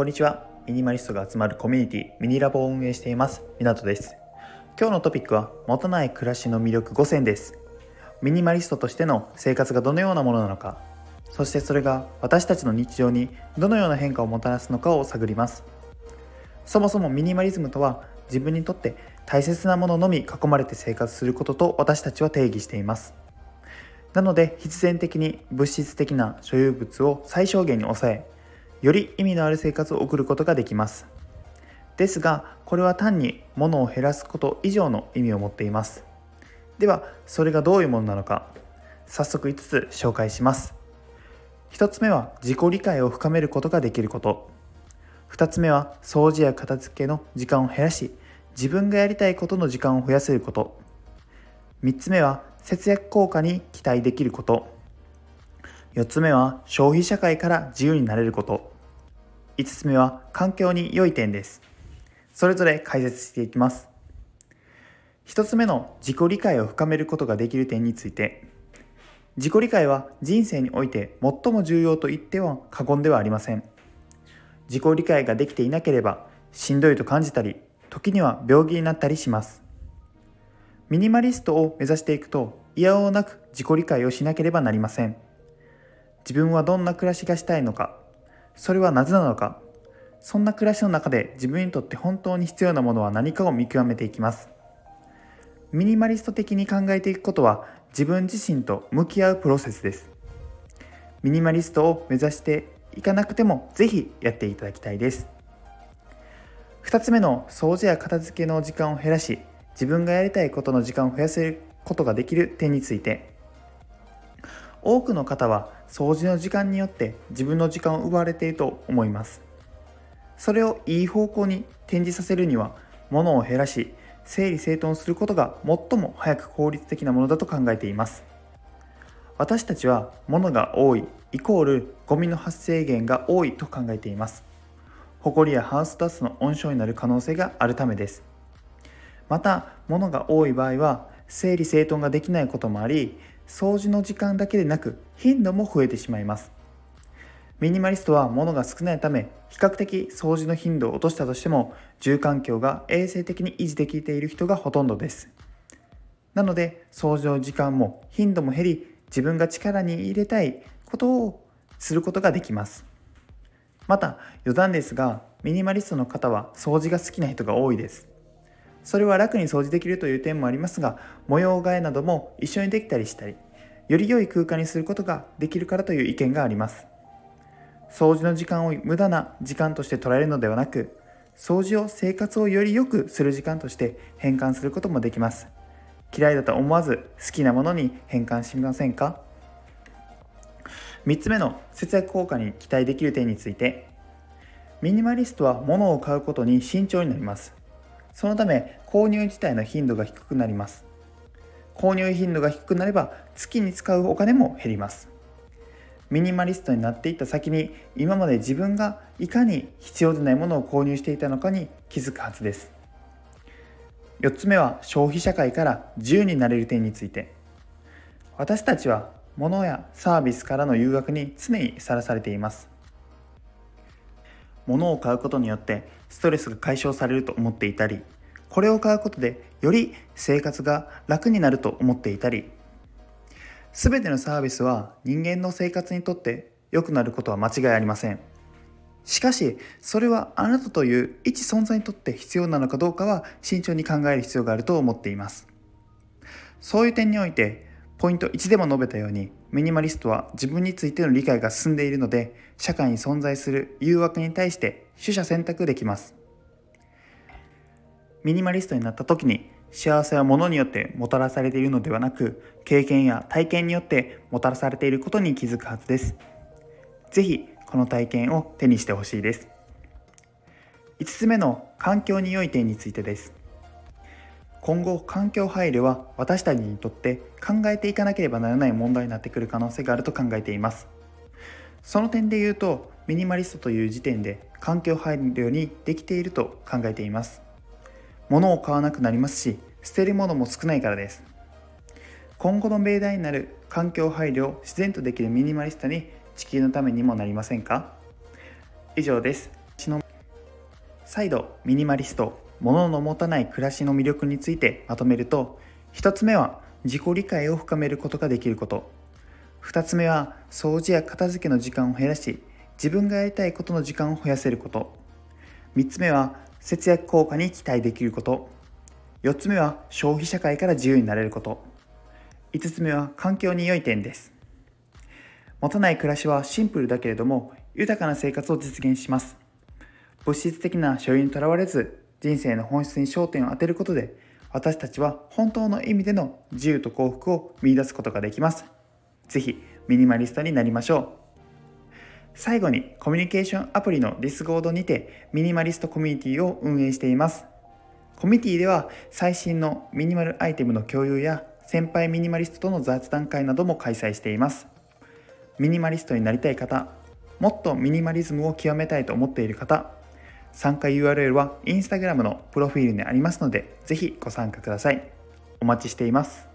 こんにちは。ミニマリストが集まるコミュニティミニラボを運営しています。港です。今日のトピックは持たない暮らしの魅力5選です。ミニマリストとしての生活がどのようなものなのか、そしてそれが私たちの日常にどのような変化をもたらすのかを探ります。そもそもミニマリズムとは自分にとって大切なもののみ囲まれて生活することと私たちは定義しています。なので必然的に物質的な所有物を最小限に抑えより意味のある生活を送ることができます。ですがこれは単に物を減らすこと以上の意味を持っています。ではそれがどういうものなのか早速5つ紹介します。1つ目は自己理解を深めることができること。2つ目は掃除や片付けの時間を減らし自分がやりたいことの時間を増やせること。3つ目は節約効果に期待できること。4つ目は消費社会から自由になれること。5つ目は環境に良い点です。それぞれ解説していきます。1つ目の自己理解を深めることができる点について。自己理解は人生において最も重要と言っては過言ではありません。自己理解ができていなければしんどいと感じたり時には病気になったりします。ミニマリストを目指していくといやおうなく自己理解をしなければなりません。自分はどんな暮らしがしたいのかそれはなぜなのかそんな暮らしの中で自分にとって本当に必要なものは何かを見極めていきます。ミニマリスト的に考えていくことは自分自身と向き合うプロセスです。ミニマリストを目指していかなくてもぜひやっていただきたいです。2つ目の掃除や片付けの時間を減らし自分がやりたいことの時間を増やせることができる点について多くの方は掃除の時間によって自分の時間を奪われていると思います。それをいい方向に転じさせるには物を減らし整理整頓することが最も早く効率的なものだと考えています。私たちは物が多いイコールゴミの発生源が多いと考えています。埃やハウスダストの温床になる可能性があるためです。また物が多い場合は整理整頓ができないこともあり掃除の時間だけでなく頻度も増えてしまいます。ミニマリストは物が少ないため比較的掃除の頻度を落としたとしても住環境が衛生的に維持できている人がほとんどです。なので掃除の時間も頻度も減り自分が力に入れたいことをすることができます。また余談ですがミニマリストの方は掃除が好きな人が多いです。それは楽に掃除できるという点もありますが模様替えなども一緒にできたりしたりより良い空間にすることができるからという意見があります。掃除の時間を無駄な時間として捉えるのではなく掃除を生活をより良くする時間として変換することもできます。嫌いだと思わず好きなものに変換しませんか？3つ目の節約効果に期待できる点について。ミニマリストは物を買うことに慎重になります。そのため購入自体の頻度が低くなります。購入頻度が低くなれば月に使うお金も減ります。ミニマリストになっていった先に今まで自分がいかに必要でないものを購入していたのかに気づくはずです。4つ目は消費社会から自由になれる点について。私たちは物やサービスからの誘惑に常にさらされています。物を買うことによってストレスが解消されると思っていたりこれを買うことでより生活が楽になると思っていたり。全てのサービスは人間の生活にとって良くなることは間違いありません。しかしそれはあなたという一存在にとって必要なのかどうかは慎重に考える必要があると思っています。そういう点においてポイント1でも述べたようにミニマリストは自分についての理解が進んでいるので社会に存在する誘惑に対して取捨選択できます。ミニマリストになった時に幸せは物によってもたらされているのではなく経験や体験によってもたらされていることに気づくはずです。是非この体験を手にしてほしいです。5つ目の環境に良い点についてです。今後環境配慮は私たちにとって考えていかなければならない問題になってくる可能性があると考えています。その点で言うとミニマリストという時点で環境配慮にできていると考えています。物を買わなくなりますし捨てるものも少ないからです。今後の命題になる環境配慮を自然とできるミニマリストに地球のためにもなりませんか？以上です。再度ミニマリスト物の持たない暮らしの魅力についてまとめると1つ目は自己理解を深めることができること。2つ目は掃除や片付けの時間を減らし自分がやりたいことの時間を増やせること。3つ目は節約効果に期待できること。4つ目は消費社会から自由になれること。5つ目は環境に良い点です。持たない暮らしはシンプルだけれども豊かな生活を実現します。物質的な所有にとらわれず人生の本質に焦点を当てることで私たちは本当の意味での自由と幸福を見出すことができます。是非ミニマリストになりましょう。最後にコミュニケーションアプリのディスゴードにてミニマリストコミュニティを運営しています。コミュニティでは最新のミニマルアイテムの共有や先輩ミニマリストとの雑談会なども開催しています。ミニマリストになりたい方もっとミニマリズムを極めたいと思っている方参加 URL は Instagram のプロフィールにありますので、ぜひご参加ください。お待ちしています。